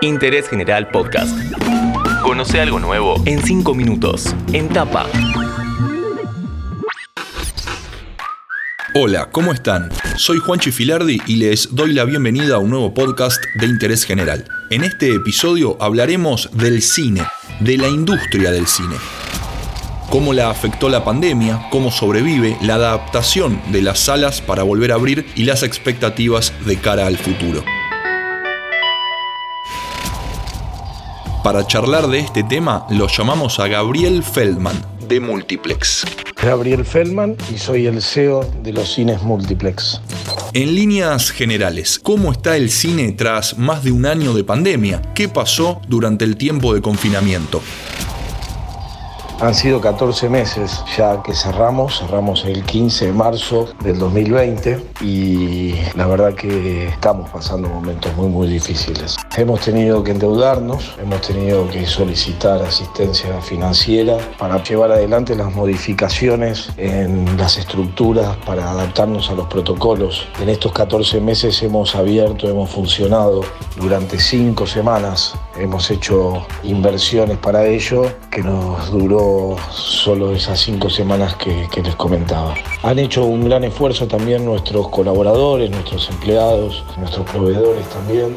Interés General Podcast. Conoce algo nuevo en 5 minutos. En tapa. Hola, ¿cómo están? Soy Juan Filardi y les doy la bienvenida a un nuevo podcast de interés general. En este episodio hablaremos del cine, de la industria del cine. Cómo la afectó la pandemia, cómo sobrevive, la adaptación de las salas para volver a abrir y las expectativas de cara al futuro. Para charlar de este tema lo llamamos a Gabriel Feldman, de Multiplex. Gabriel Feldman y soy el CEO de los cines Multiplex. En líneas generales, ¿cómo está el cine tras más de un año de pandemia? ¿Qué pasó durante el tiempo de confinamiento? Han sido 14 meses ya que cerramos, cerramos el 15 de marzo del 2020 y la verdad que estamos pasando momentos muy muy difíciles. Hemos tenido que endeudarnos, hemos tenido que solicitar asistencia financiera para llevar adelante las modificaciones en las estructuras para adaptarnos a los protocolos. En estos 14 meses hemos abierto, hemos funcionado durante 5 semanas, hemos hecho inversiones para ello que nos duró solo esas cinco semanas que, que les comentaba. Han hecho un gran esfuerzo también nuestros colaboradores, nuestros empleados, nuestros proveedores también.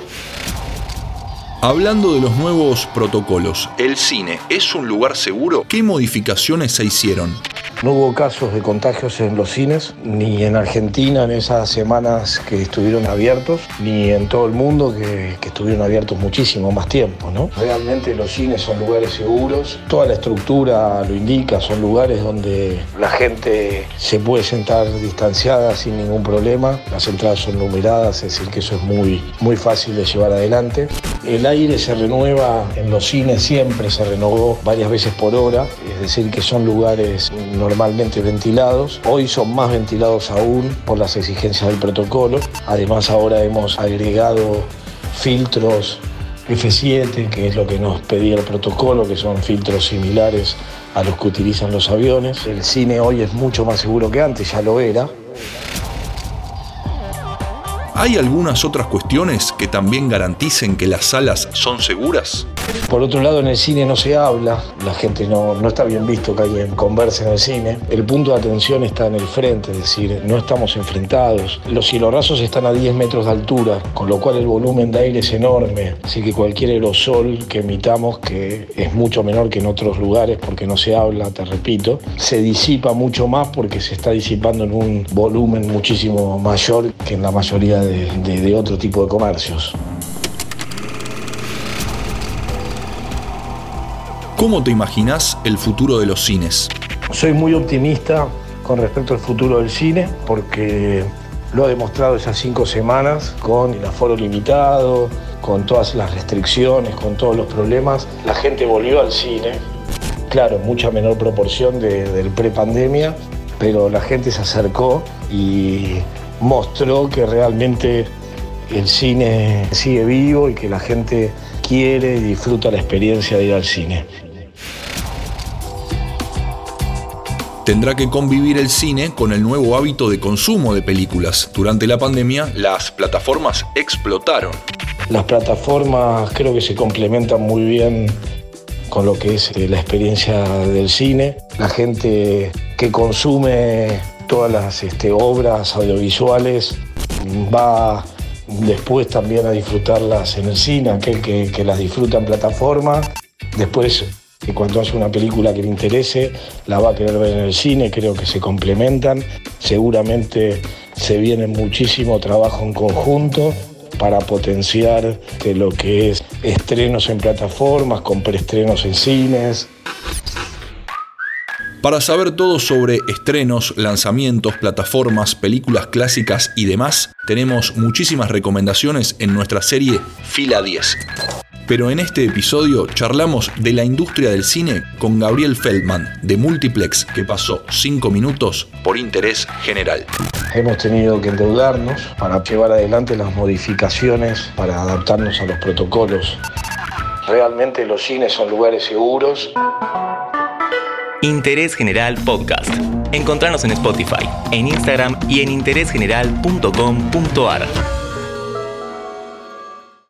Hablando de los nuevos protocolos, ¿el cine es un lugar seguro? ¿Qué modificaciones se hicieron? No hubo casos de contagios en los cines, ni en Argentina en esas semanas que estuvieron abiertos, ni en todo el mundo que, que, estuvieron abiertos muchísimo más tiempo. ¿no? Realmente los cines son lugares seguros, toda la estructura lo indica, son lugares donde la gente se puede sentar distanciada sin ningún problema, las entradas son numeradas, es decir que eso es muy, muy fácil de llevar adelante. El aire se renueva en los cines, siempre se renovó varias veces por hora, es decir que son lugares normalmente ventilados. Hoy son más ventilados aún por las exigencias del protocolo. Además ahora hemos agregado filtros F7, que es lo que nos pedía el protocolo, que son filtros similares a los que utilizan los aviones. El cine hoy es mucho más seguro que antes, ya lo era. ¿Hay algunas otras cuestiones que también garanticen que las salas son seguras? Por otro lado, en el cine no se habla, la gente no, no está bien visto que alguien converse en el cine. El punto de atención está en el frente, es decir, no estamos enfrentados. Los cielorrasos están a 10 metros de altura, con lo cual el volumen de aire es enorme. Así que cualquier aerosol que emitamos, que es mucho menor que en otros lugares porque no se habla, te repito, se disipa mucho más porque se está disipando en un volumen muchísimo mayor que en la mayoría de, de otro tipo de comercios. ¿Cómo te imaginas el futuro de los cines? Soy muy optimista con respecto al futuro del cine porque lo ha demostrado esas cinco semanas con el aforo limitado, con todas las restricciones, con todos los problemas. La gente volvió al cine, claro, mucha menor proporción de, del pre-pandemia, pero la gente se acercó y mostró que realmente el cine sigue vivo y que la gente quiere y disfruta la experiencia de ir al cine. Tendrá que convivir el cine con el nuevo hábito de consumo de películas. Durante la pandemia, las plataformas explotaron. Las plataformas creo que se complementan muy bien con lo que es la experiencia del cine. La gente que consume todas las este, obras audiovisuales va después también a disfrutarlas en el cine, aquel que, que las disfruta en plataforma. Después que cuando hace una película que le interese, la va a querer ver en el cine, creo que se complementan. Seguramente se viene muchísimo trabajo en conjunto para potenciar lo que es estrenos en plataformas, con preestrenos en cines. Para saber todo sobre estrenos, lanzamientos, plataformas, películas clásicas y demás, tenemos muchísimas recomendaciones en nuestra serie Fila 10 pero en este episodio charlamos de la industria del cine con Gabriel Feldman, de Multiplex, que pasó 5 minutos por interés general. Hemos tenido que endeudarnos para llevar adelante las modificaciones para adaptarnos a los protocolos. Realmente los cines son lugares seguros. Interés General Podcast. Encontrarnos en Spotify, en Instagram y en interésgeneral.com.ar.